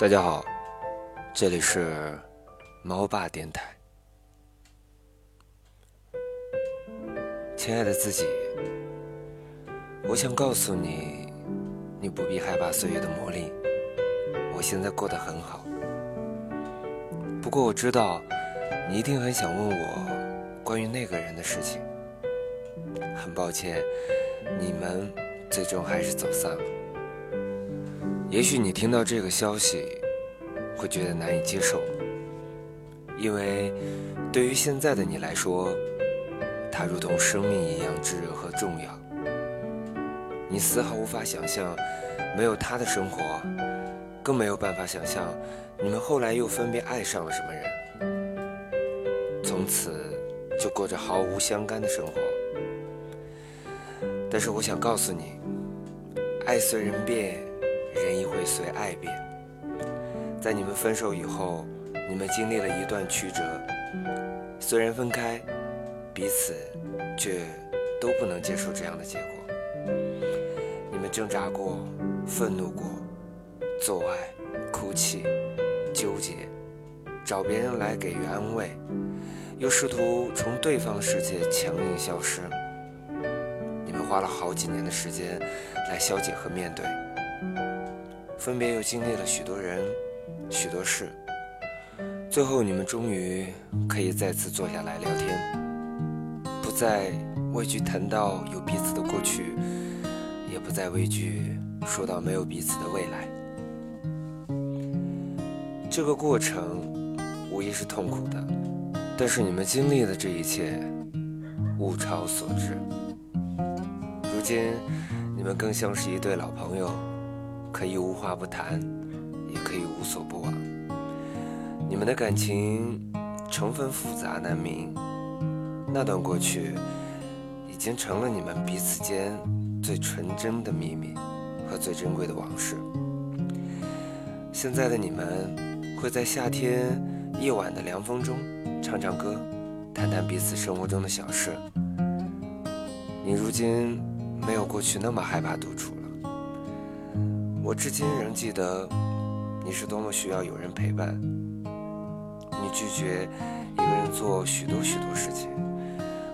大家好，这里是猫爸电台。亲爱的自己，我想告诉你，你不必害怕岁月的磨砺。我现在过得很好，不过我知道你一定很想问我关于那个人的事情。很抱歉，你们最终还是走散了。也许你听到这个消息会觉得难以接受，因为对于现在的你来说，他如同生命一样炙热和重要。你丝毫无法想象没有他的生活，更没有办法想象你们后来又分别爱上了什么人，从此就过着毫无相干的生活。但是我想告诉你，爱随人变，人亦会随爱变。在你们分手以后，你们经历了一段曲折，虽然分开，彼此却都不能接受这样的结果。你们挣扎过，愤怒过，做爱、哭泣、纠结，找别人来给予安慰，又试图从对方世界强硬消失。你们花了好几年的时间来消解和面对，分别又经历了许多人、许多事，最后你们终于可以再次坐下来聊天，不再畏惧谈到有彼此的过去，也不再畏惧说到没有彼此的未来。这个过程无疑是痛苦的，但是你们经历的这一切，物超所值。如今，你们更像是一对老朋友，可以无话不谈，也可以无所不往。你们的感情成分复杂难明，那段过去已经成了你们彼此间最纯真的秘密和最珍贵的往事。现在的你们会在夏天夜晚的凉风中唱唱歌，谈谈彼此生活中的小事。你如今。没有过去那么害怕独处。我至今仍记得，你是多么需要有人陪伴。你拒绝一个人做许多许多事情，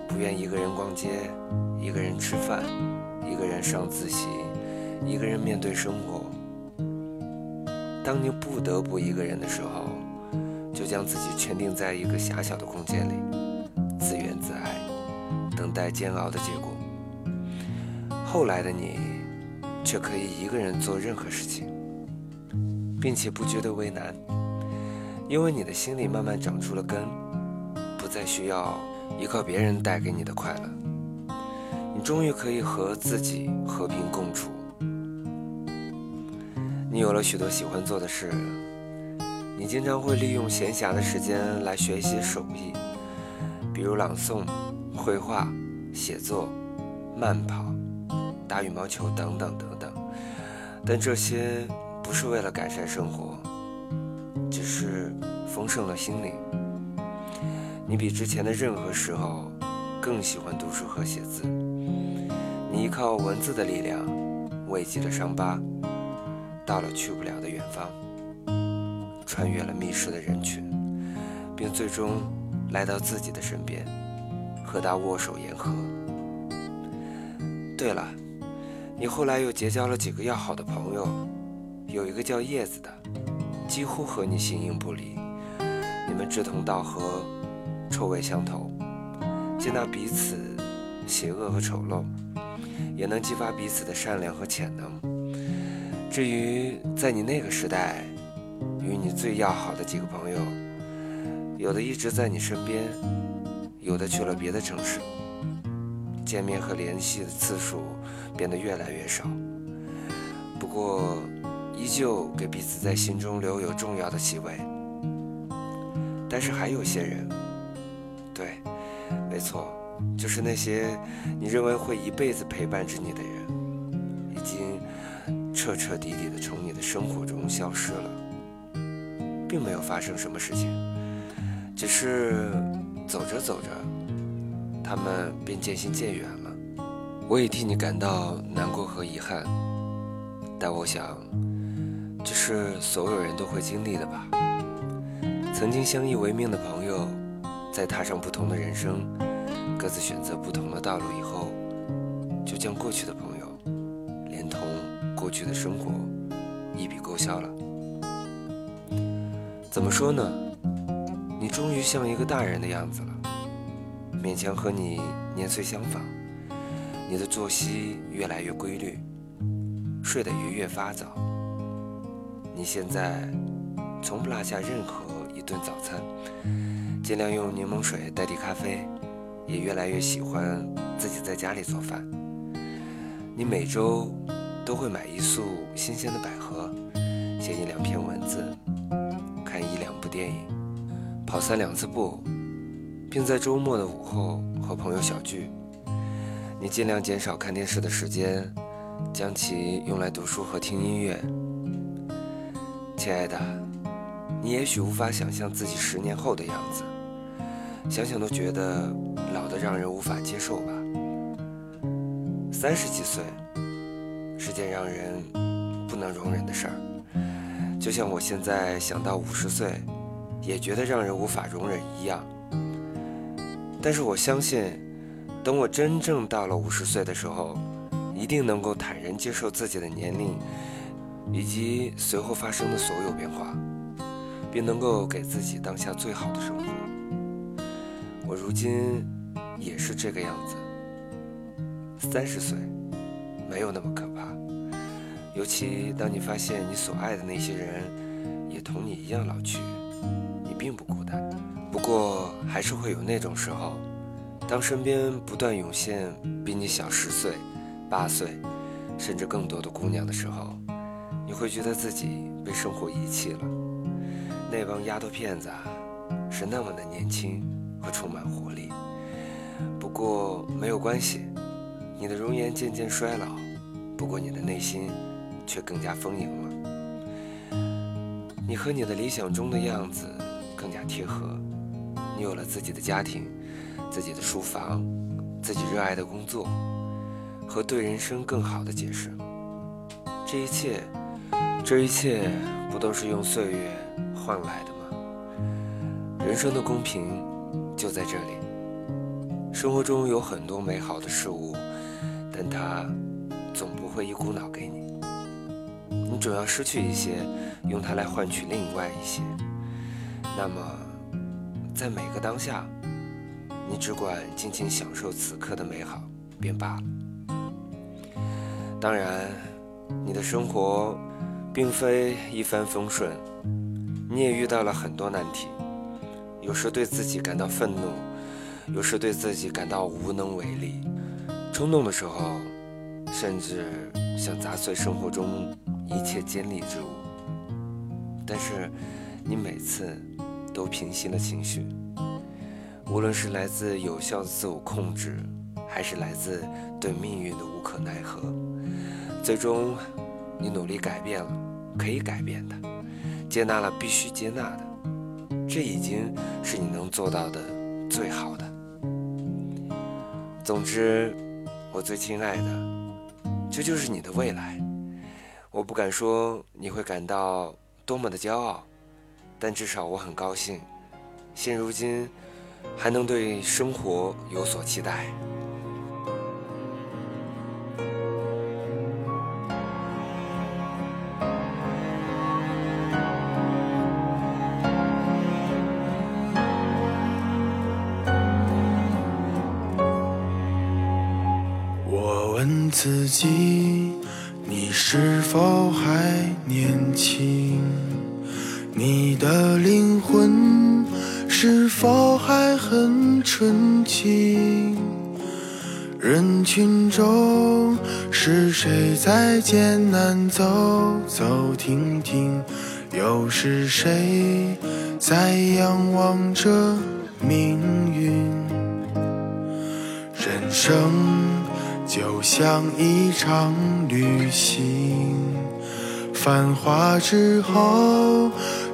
不愿一个人逛街，一个人吃饭，一个人上自习，一个人面对生活。当你不得不一个人的时候，就将自己圈定在一个狭小的空间里，自怨自艾，等待煎熬的结果。后来的你，却可以一个人做任何事情，并且不觉得为难，因为你的心里慢慢长出了根，不再需要依靠别人带给你的快乐。你终于可以和自己和平共处。你有了许多喜欢做的事，你经常会利用闲暇的时间来学习手艺，比如朗诵、绘画、写作、慢跑。打羽毛球等等等等，但这些不是为了改善生活，只是丰盛了心灵。你比之前的任何时候更喜欢读书和写字，你依靠文字的力量慰藉了伤疤，到了去不了的远方，穿越了密室的人群，并最终来到自己的身边，和他握手言和。对了。你后来又结交了几个要好的朋友，有一个叫叶子的，几乎和你形影不离。你们志同道合，臭味相投，接纳彼此邪恶和丑陋，也能激发彼此的善良和潜能。至于在你那个时代，与你最要好的几个朋友，有的一直在你身边，有的去了别的城市。见面和联系的次数变得越来越少，不过依旧给彼此在心中留有重要的气味。但是还有些人，对，没错，就是那些你认为会一辈子陪伴着你的人，已经彻彻底底的从你的生活中消失了，并没有发生什么事情，只是走着走着。他们便渐行渐远了，我也替你感到难过和遗憾。但我想，这是所有人都会经历的吧。曾经相依为命的朋友，在踏上不同的人生，各自选择不同的道路以后，就将过去的朋友，连同过去的生活，一笔勾销了。怎么说呢？你终于像一个大人的样子了，勉强和你年岁相仿，你的作息越来越规律，睡得也越发早。你现在从不落下任何一顿早餐，尽量用柠檬水代替咖啡，也越来越喜欢自己在家里做饭。你每周都会买一束新鲜的百合，写一两篇文字，看一两部电影，跑三两次步，并在周末的午后和朋友小聚。你尽量减少看电视的时间，将其用来读书和听音乐。亲爱的，你也许无法想象自己十年后的样子，想想都觉得老得让人无法接受吧。三十几岁是件让人不能容忍的事儿，就像我现在想到五十岁，也觉得让人无法容忍一样。但是我相信，等我真正到了五十岁的时候，一定能够坦然接受自己的年龄。以及随后发生的所有变化，并能够给自己当下最好的生活。我如今也是这个样子。三十岁没有那么可怕，尤其当你发现你所爱的那些人也同你一样老去，你并不孤单。不过还是会有那种时候，当身边不断涌现比你小十岁、八岁，甚至更多的姑娘的时候。你会觉得自己被生活遗弃了。那帮丫头片子啊，是那么的年轻和充满活力。不过没有关系，你的容颜渐渐衰老，不过你的内心却更加丰盈了。你和你的理想中的样子更加贴合。你有了自己的家庭，自己的书房，自己热爱的工作，和对人生更好的解释。这一切。这一切不都是用岁月换来的吗？人生的公平就在这里。生活中有很多美好的事物，但它总不会一股脑给你。你总要失去一些，用它来换取另外一些。那么，在每个当下，你只管尽情享受此刻的美好便罢了。当然，你的生活。并非一帆风顺，你也遇到了很多难题，有时对自己感到愤怒，有时对自己感到无能为力，冲动的时候，甚至想砸碎生活中一切尖利之物。但是，你每次都平息了情绪，无论是来自有效的自我控制，还是来自对命运的无可奈何，最终。你努力改变了，可以改变的，接纳了必须接纳的，这已经是你能做到的最好的。总之，我最亲爱的，这就是你的未来。我不敢说你会感到多么的骄傲，但至少我很高兴，现如今还能对生活有所期待。我问自己，你是否还年轻？你的灵魂是否还很纯净？人群中是谁在艰难走走停停？又是谁在仰望着命运？人生。就像一场旅行，繁华之后，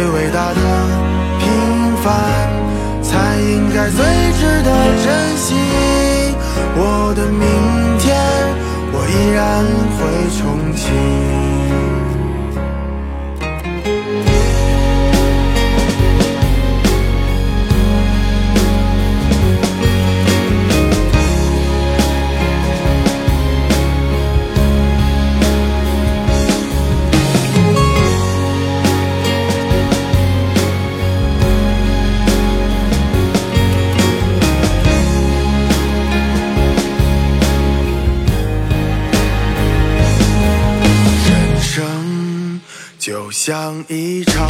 最伟大的一场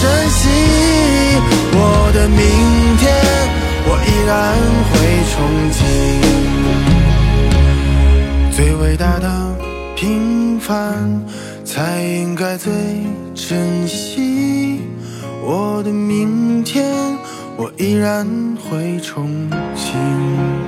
珍惜。我的明天，我依然会憧憬。最伟大的平凡，才应该最珍惜。我的明天，我依然会憧憬。